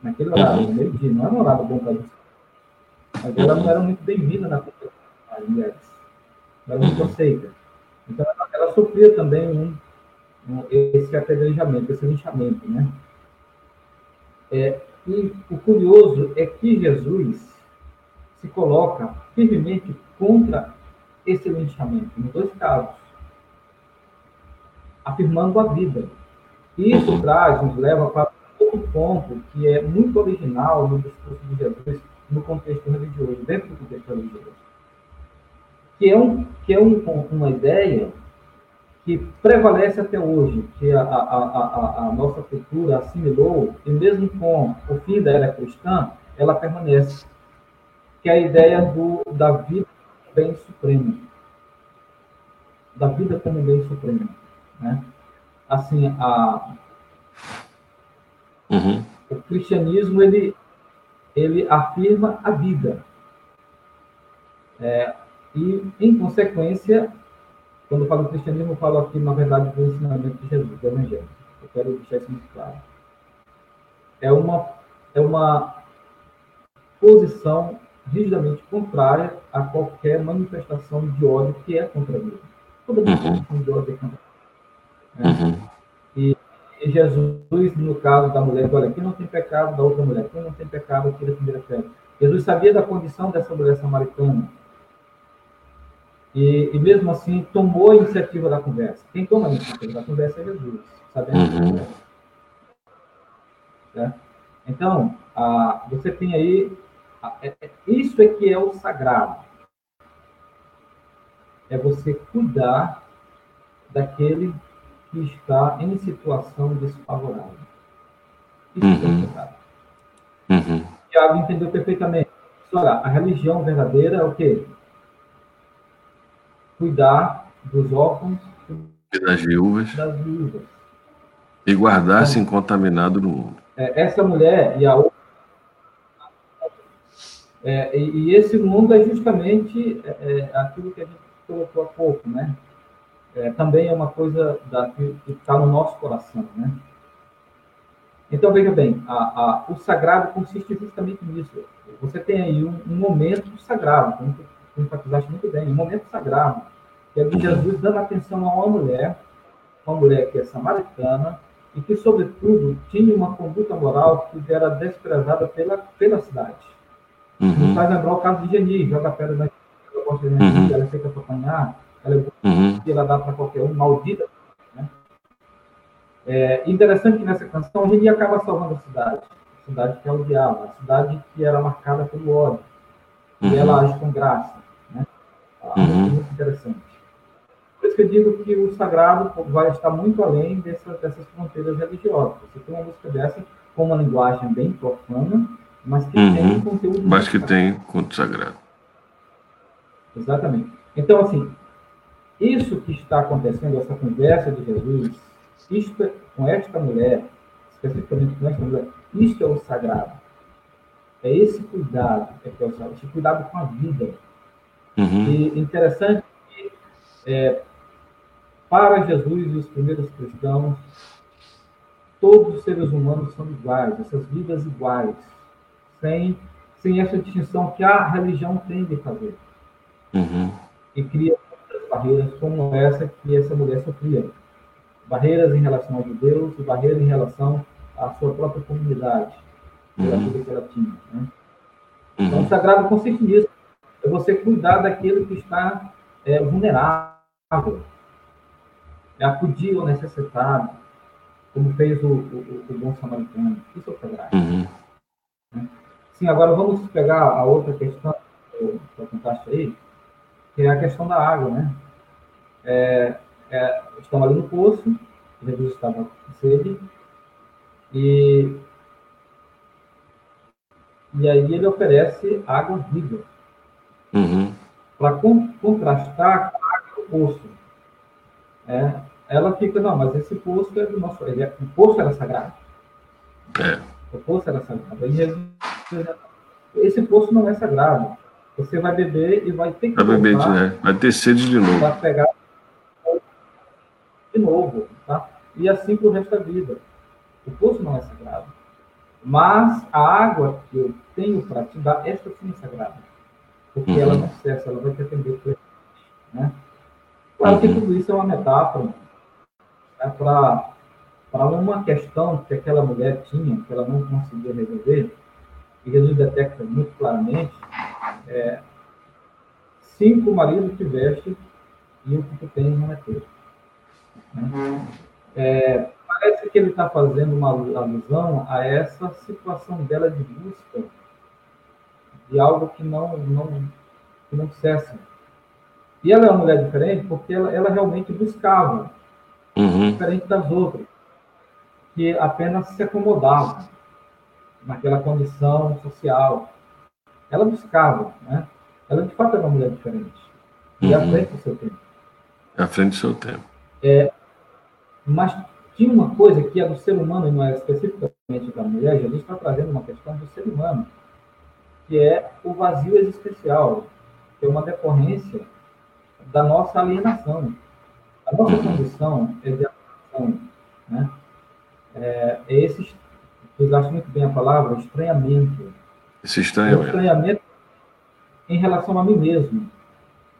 naquele horário, no meio-dia. Não era um horário bom para você. Mas ela não era muito bem-vinda na comunidade, mulheres. Era muito aceita. Então, ela, ela sofria também um, um, esse apedrejamento, esse linchamento, né? É, e o curioso é que Jesus se coloca firmemente contra esse linchamento, nos dois casos, afirmando a vida. Isso traz, nos leva para outro ponto que é muito original no discurso de Jesus no contexto religioso, dentro do contexto religioso. Que é, um, que é um, uma ideia que prevalece até hoje, que a, a, a, a, nossa cultura assimilou, e mesmo com o fim da era cristã, ela permanece, que é a ideia do, da vida como bem supremo. Da vida como bem supremo. Né? assim, a, uhum. o cristianismo, ele, ele afirma a vida. É, e, em consequência, quando eu falo cristianismo, eu falo aqui, na verdade, do ensinamento de Jesus, do Evangelho. Eu quero deixar isso muito claro. É uma, é uma posição rigidamente contrária a qualquer manifestação de ódio que é contra Deus. Toda uhum. manifestação de ódio é contra né? Uhum. E, e, Jesus, no caso da mulher, olha, quem não tem pecado da outra mulher, quem não tem pecado aqui da primeira fé. Jesus sabia da condição dessa mulher samaritana. E, e, mesmo assim tomou a iniciativa da conversa. Quem toma a iniciativa da conversa é Jesus, sabendo uhum. Certo? Então, a, você tem aí. A, é, é, isso é que é o sagrado. É você cuidar daquele que está em situação desfavorável. Isso uhum. é uhum. Tiago entendeu perfeitamente. Olha, a religião verdadeira é o quê? Cuidar dos órfãos e das viúvas. Das viúvas. E guardar-se então, incontaminado no mundo. É, essa mulher e a outra. É, e, e, esse mundo é justamente é, é aquilo que a gente colocou há pouco, né? é, também é uma coisa da, que está no nosso coração, né? Então, veja bem, a, a, o sagrado consiste justamente nisso. Você tem aí um, um momento sagrado, como tu enfatizaste muito bem, um momento sagrado, que é de Jesus dando atenção a uma mulher, uma mulher que é samaritana, e que, sobretudo, tinha uma conduta moral que era desprezada pela, pela cidade. Uhum. Nos faz lembrar o caso de Geni, joga pedra na ela de uhum. ela fica para apanhar, ela é uhum. ela dá para qualquer um, maldita. Né? É interessante que nessa canção ele acaba salvando a cidade, a cidade que é odiava, a cidade que era marcada pelo ódio, e uhum. ela age com graça. Né? Ah, uhum. É muito interessante. Por isso que eu digo que o sagrado vai estar muito além dessas, dessas fronteiras religiosas. Você tem uma música dessa com uma linguagem bem profana, mas que uhum, tem conteúdo. Mas que tem conteúdo sagrado. Exatamente. Então, assim, isso que está acontecendo, essa conversa de Jesus, isto, com esta mulher, especificamente com esta mulher, isto é o sagrado. É esse cuidado, é que é o sagrado, esse cuidado com a vida. Uhum. E interessante que, é, para Jesus e os primeiros cristãos, todos os seres humanos são iguais, essas vidas iguais, sem, sem essa distinção que a religião tem de fazer. Uhum. E cria barreiras como essa que essa mulher sofria. Barreiras em relação aos judeus e barreiras em relação à sua própria comunidade, pela uhum. vida que ela tinha. Né? Uhum. Então, o sagrado consiste nisso. É você cuidar daquilo que está é, vulnerável. É acudir ao necessitado, como fez o, o, o bom samaritano. Isso é o sagrado. Uhum. Sim, agora vamos pegar a outra questão que eu contaste aí, que é a questão da água, né? É, é, estão ali no poço, Jesus estava com sede, e, e aí ele oferece água viva, uhum. para contrastar com a água do poço. É, ela fica, não, mas esse poço é do nosso. Ele é, o poço era sagrado. É. O poço era sagrado. Jesus, esse poço não é sagrado. Você vai beber e vai ter que. Vai beber, né? Vai ter sede de novo. Vai pegar de novo, tá? E assim para o resto da vida. O poço não é sagrado. Mas a água que eu tenho para te dar, esta sim é sagrada. Porque uhum. ela não cessa, ela vai te atender né? Claro que tudo isso é uma metáfora é para uma questão que aquela mulher tinha, que ela não conseguia resolver, e Jesus detecta muito claramente, é, cinco maridos tiveste e o que tu tens não é teu. Né? É, parece que ele está fazendo uma alusão a essa situação dela de busca de algo que não, não, que não cessa. E ela é uma mulher diferente porque ela, ela realmente buscava, uhum. diferente das outras, que apenas se acomodavam naquela condição social. Ela buscava, né? Ela de fato era uma mulher diferente. E uhum. à frente do seu tempo. À frente do seu tempo. É, mas tinha uma coisa que é do ser humano, e não é especificamente da mulher, Jesus está trazendo uma questão do ser humano, que é o vazio existencial, que é uma decorrência da nossa alienação. A nossa condição é de alienação. Né? É, é esse, eu acho muito bem a palavra, estranhamento. Esse estranhamento. É estranhamento em relação a mim mesmo.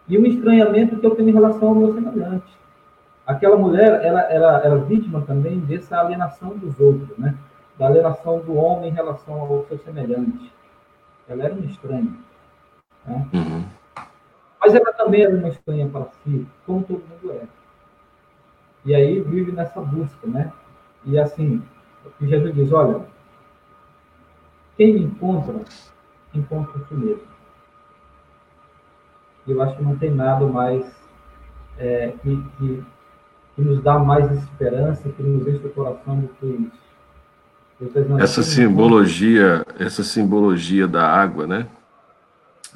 E um estranhamento que eu tenho em relação ao meu semelhante aquela mulher ela, era vítima também dessa alienação dos outros, né? Da alienação do homem em relação ao seu semelhante. Ela era uma estranha. Né? Uhum. Mas ela também era uma estranha para si, como todo mundo é. E aí vive nessa busca, né? E assim, o Jesus diz, olha, quem me encontra, encontra si mesmo. Eu acho que não tem nada mais é, que, que que nos dá mais esperança, que nos enche o coração do que isso. Essa simbologia, essa simbologia da água, né?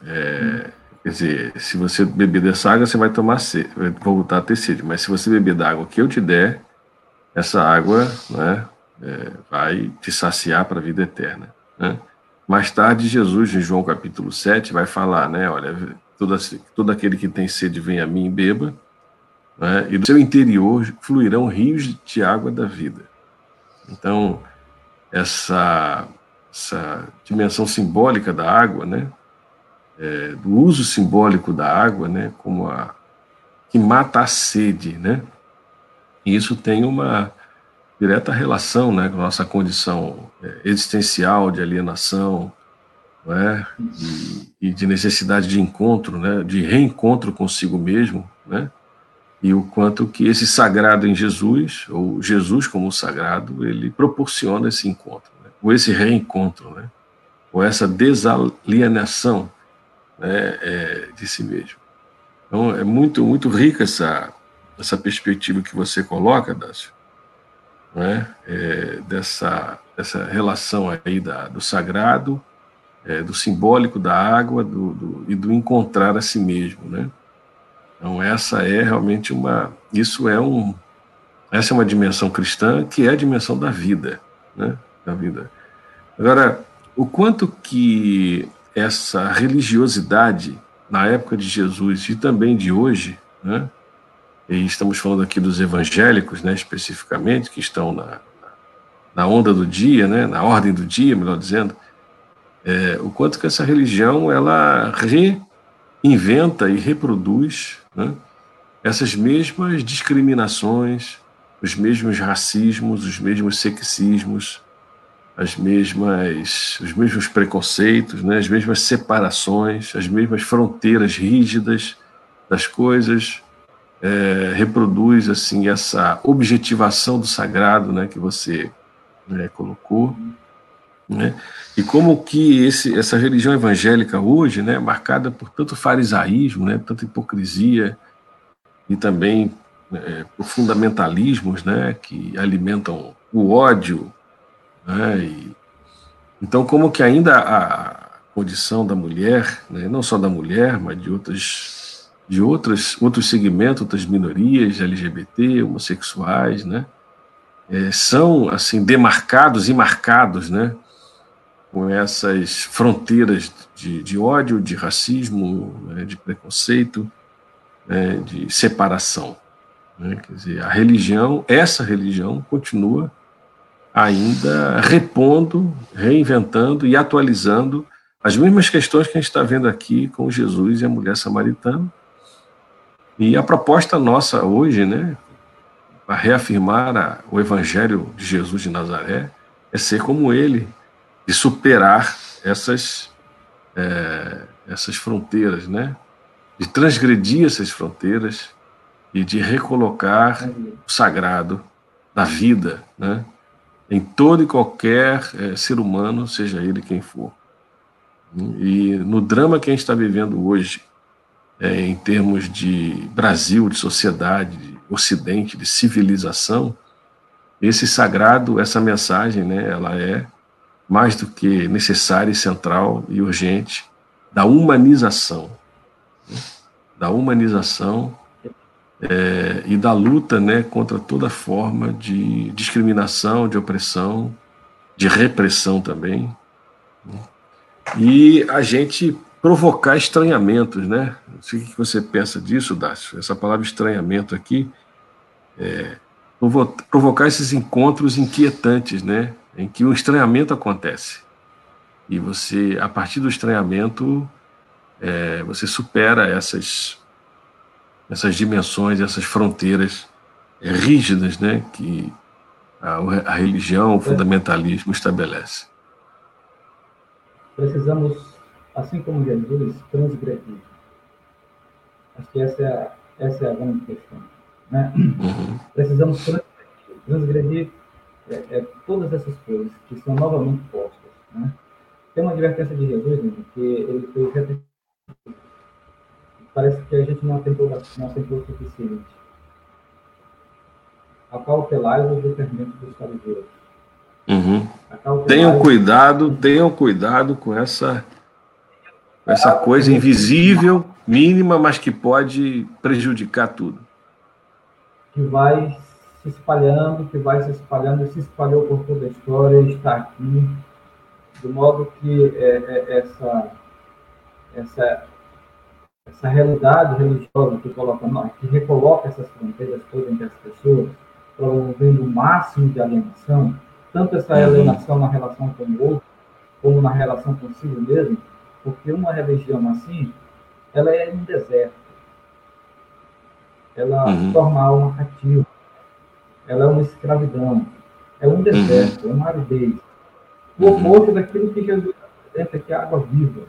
É, quer dizer, se você beber dessa água, você vai tomar sede, vai voltar a ter sede. Mas se você beber da água que eu te der, essa água, né, é, vai te saciar para a vida eterna. Né? Mais tarde, Jesus, em João capítulo 7, vai falar, né? Olha, todo, todo aquele que tem sede, vem a mim e beba né? e do seu interior fluirão rios de água da vida. Então, essa, essa dimensão simbólica da água, né? É, do uso simbólico da água, né? Como a que mata a sede, né? E isso tem uma direta relação, né, com a nossa condição é, existencial de alienação, né, e, e de necessidade de encontro, né, de reencontro consigo mesmo, né, e o quanto que esse sagrado em Jesus, ou Jesus como sagrado, ele proporciona esse encontro, né? ou esse reencontro, né? ou essa desalienação né, é, de si mesmo. Então, é muito, muito rica essa, essa perspectiva que você coloca, Dácio, né, é, dessa, dessa relação aí da, do sagrado, é, do simbólico da água do, do, e do encontrar a si mesmo, né? Então essa é realmente uma, isso é um, essa é uma dimensão cristã que é a dimensão da vida, né? Da vida. Agora, o quanto que essa religiosidade na época de Jesus e também de hoje, né? e estamos falando aqui dos evangélicos, né, especificamente, que estão na, na onda do dia, né, na ordem do dia, melhor dizendo, é, o quanto que essa religião ela reinventa e reproduz né, essas mesmas discriminações, os mesmos racismos, os mesmos sexismos, as mesmas, os mesmos preconceitos, né, as mesmas separações, as mesmas fronteiras rígidas das coisas, é, reproduz assim essa objetivação do sagrado, né, que você né, colocou, né, e como que esse, essa religião evangélica hoje, né, marcada por tanto farisaísmo, né, tanta hipocrisia e também é, por fundamentalismos, né, que alimentam o ódio, né? E, então, como que ainda a condição da mulher, né, não só da mulher, mas de outras, de outras, outros segmentos, outras minorias, LGBT, homossexuais, né, é, são assim demarcados e marcados, né, com essas fronteiras de, de ódio, de racismo, né, de preconceito, né, de separação. Né? Quer dizer, a religião, essa religião, continua ainda repondo, reinventando e atualizando as mesmas questões que a gente está vendo aqui com Jesus e a mulher samaritana. E a proposta nossa hoje, né, para reafirmar a, o Evangelho de Jesus de Nazaré, é ser como ele, de superar essas, é, essas fronteiras, né, de transgredir essas fronteiras e de recolocar o sagrado da vida, né, em todo e qualquer é, ser humano, seja ele quem for. E no drama que a gente está vivendo hoje, é, em termos de Brasil, de sociedade, de Ocidente, de civilização, esse sagrado, essa mensagem, né, ela é mais do que necessária, central e urgente da humanização, né, da humanização é, e da luta né, contra toda forma de discriminação, de opressão, de repressão também. E a gente provocar estranhamentos, né? Não sei o que você pensa disso, Dácio. Essa palavra estranhamento aqui, é, provocar esses encontros inquietantes, né? Em que o estranhamento acontece. E você, a partir do estranhamento, é, você supera essas essas dimensões, essas fronteiras rígidas né, que a, a religião, o fundamentalismo estabelece. Precisamos, assim como Jesus, transgredir. Acho que essa é a, essa é a grande questão. Né? Uhum. Precisamos transgredir, transgredir é, é, todas essas coisas que são novamente postas. Né? Tem uma advertência de Jesus né, que ele fez parece que a gente não atentou, não atentou o suficiente. Acautelai-vos do fermento dos fariseus. Uhum. Tenham cuidado, tenham cuidado com essa, essa coisa invisível, mínima, mas que pode prejudicar tudo. Que vai se espalhando, que vai se espalhando, se espalhou por toda a história, está aqui, de modo que é, é, essa, essa essa realidade religiosa que, coloca, que recoloca essas fronteiras todas entre as pessoas, promovendo o máximo de alienação, tanto essa uhum. alienação na relação com o outro, como na relação consigo mesmo, porque uma religião assim, ela é um deserto. Ela uhum. torna a alma cativa. Ela é uma escravidão. É um deserto, uhum. é uma aridez. O oposto daquilo que Jesus apresenta, que é a água viva.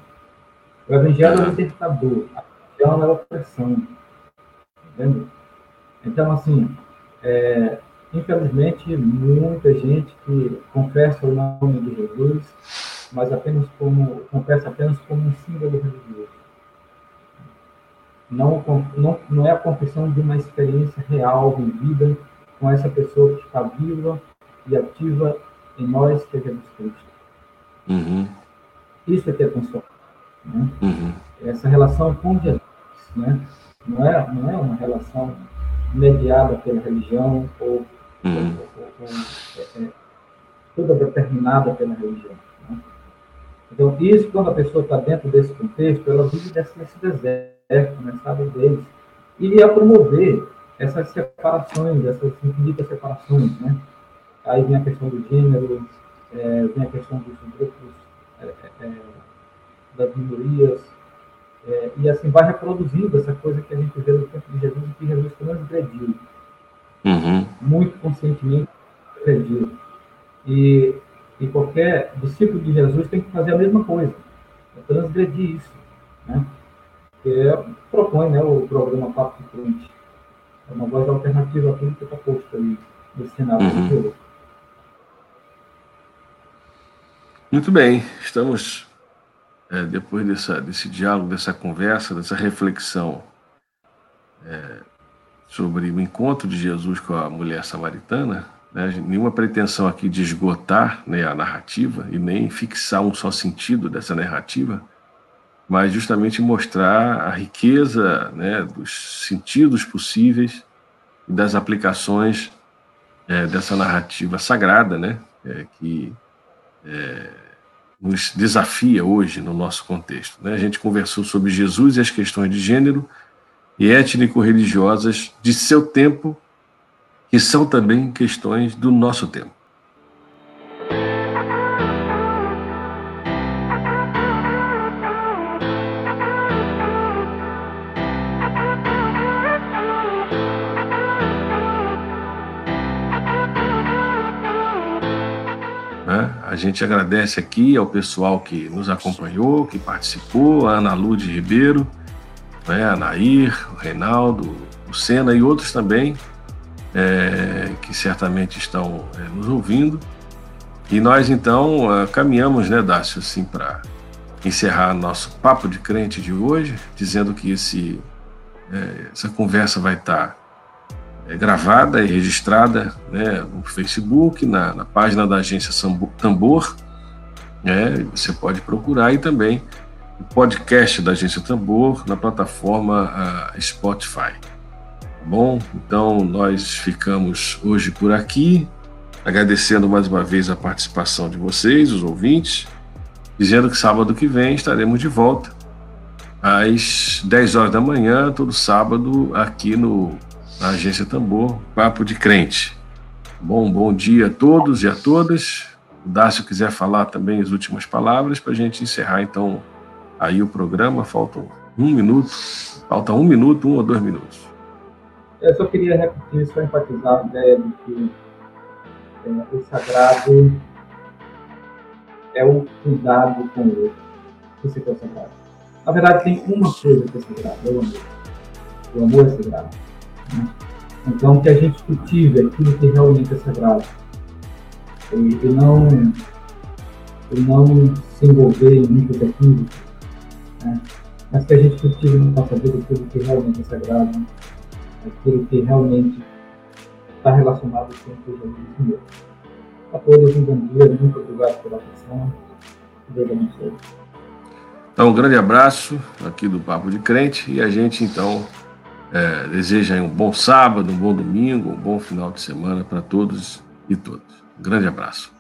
O evangelho é libertador religião é opressão. Entende? Então, assim, é, infelizmente, muita gente que confessa o nome de Jesus, mas apenas como confessa apenas como um símbolo religioso. não, não, não é a confissão de uma experiência real, vivida, com essa pessoa que está viva e ativa em nós, que é Jesus Cristo. Uhum. Isso é que é transformado. Né? Uhum. Essa relação com Jesus. Né? Não, é, não é uma relação mediada pela religião ou, uhum. ou, ou, ou é, é, toda determinada pela religião. Né? Então, isso, quando a pessoa está dentro desse contexto, ela vive nesse, deserto, nessa aridez, e ia promover essas separações, essas infinitas separações, né? Aí vem a questão do gênero, é, vem a questão dos grupos, é, é, é, das minorias, é, e assim vai reproduzindo essa coisa que a gente vê no tempo de Jesus e que Jesus transgrediu. Uhum. Muito conscientemente transgrediu. E, e qualquer discípulo de Jesus tem que fazer a mesma coisa, é transgredir isso. Né? Que é, propõe né, o programa Papo de Crente. É uma voz alternativa a tudo que está posto aí nesse cenário uhum. Muito bem, estamos, é, depois dessa, desse diálogo, dessa conversa, dessa reflexão é, sobre o encontro de Jesus com a mulher samaritana, né, nenhuma pretensão aqui de esgotar né, a narrativa e nem fixar um só sentido dessa narrativa, mas justamente mostrar a riqueza né, dos sentidos possíveis e das aplicações é, dessa narrativa sagrada, né, é, que é, nos desafia hoje no nosso contexto. Né? A gente conversou sobre Jesus e as questões de gênero e étnico-religiosas de seu tempo, que são também questões do nosso tempo. Gente agradece aqui ao pessoal que nos acompanhou, que participou, a Ana Lude Ribeiro, né, a Nair, o Reinaldo, o Sena e outros também, é, que certamente estão é, nos ouvindo. E nós então é, caminhamos, né, Dácio, assim, para encerrar nosso papo de crente de hoje, dizendo que esse, é, essa conversa vai estar é, gravada e registrada né, no Facebook, na, na página da agência Tambor. Né, você pode procurar e também o podcast da agência Tambor na plataforma Spotify. Tá bom, então nós ficamos hoje por aqui, agradecendo mais uma vez a participação de vocês, os ouvintes, dizendo que sábado que vem estaremos de volta às 10 horas da manhã, todo sábado, aqui no na Agência Tambor, Papo de Crente. Bom, bom dia a todos e a todas. O Dácio quiser falar também as últimas palavras para a gente encerrar então aí o programa. Faltam um minuto, falta um minuto, um ou dois minutos. Eu só queria repetir, só enfatizar a ideia de que é, o sagrado é o cuidado com o outro. Na verdade, tem uma coisa que é sagrada, é o amor. O amor é sagrado. Então, que a gente cultive aquilo que realmente é sagrado. E, e não, e não se envolver em muitos equívocos, né? mas que a gente cultive na nossa vida aquilo que realmente é sagrado, aquilo que realmente está relacionado com o Jesus ensinou. A todos um bom dia, muito obrigado pela atenção. Deus abençoe. Então, um grande abraço aqui do Papo de Crente e a gente então é, desejo um bom sábado, um bom domingo, um bom final de semana para todos e todas. Um grande abraço.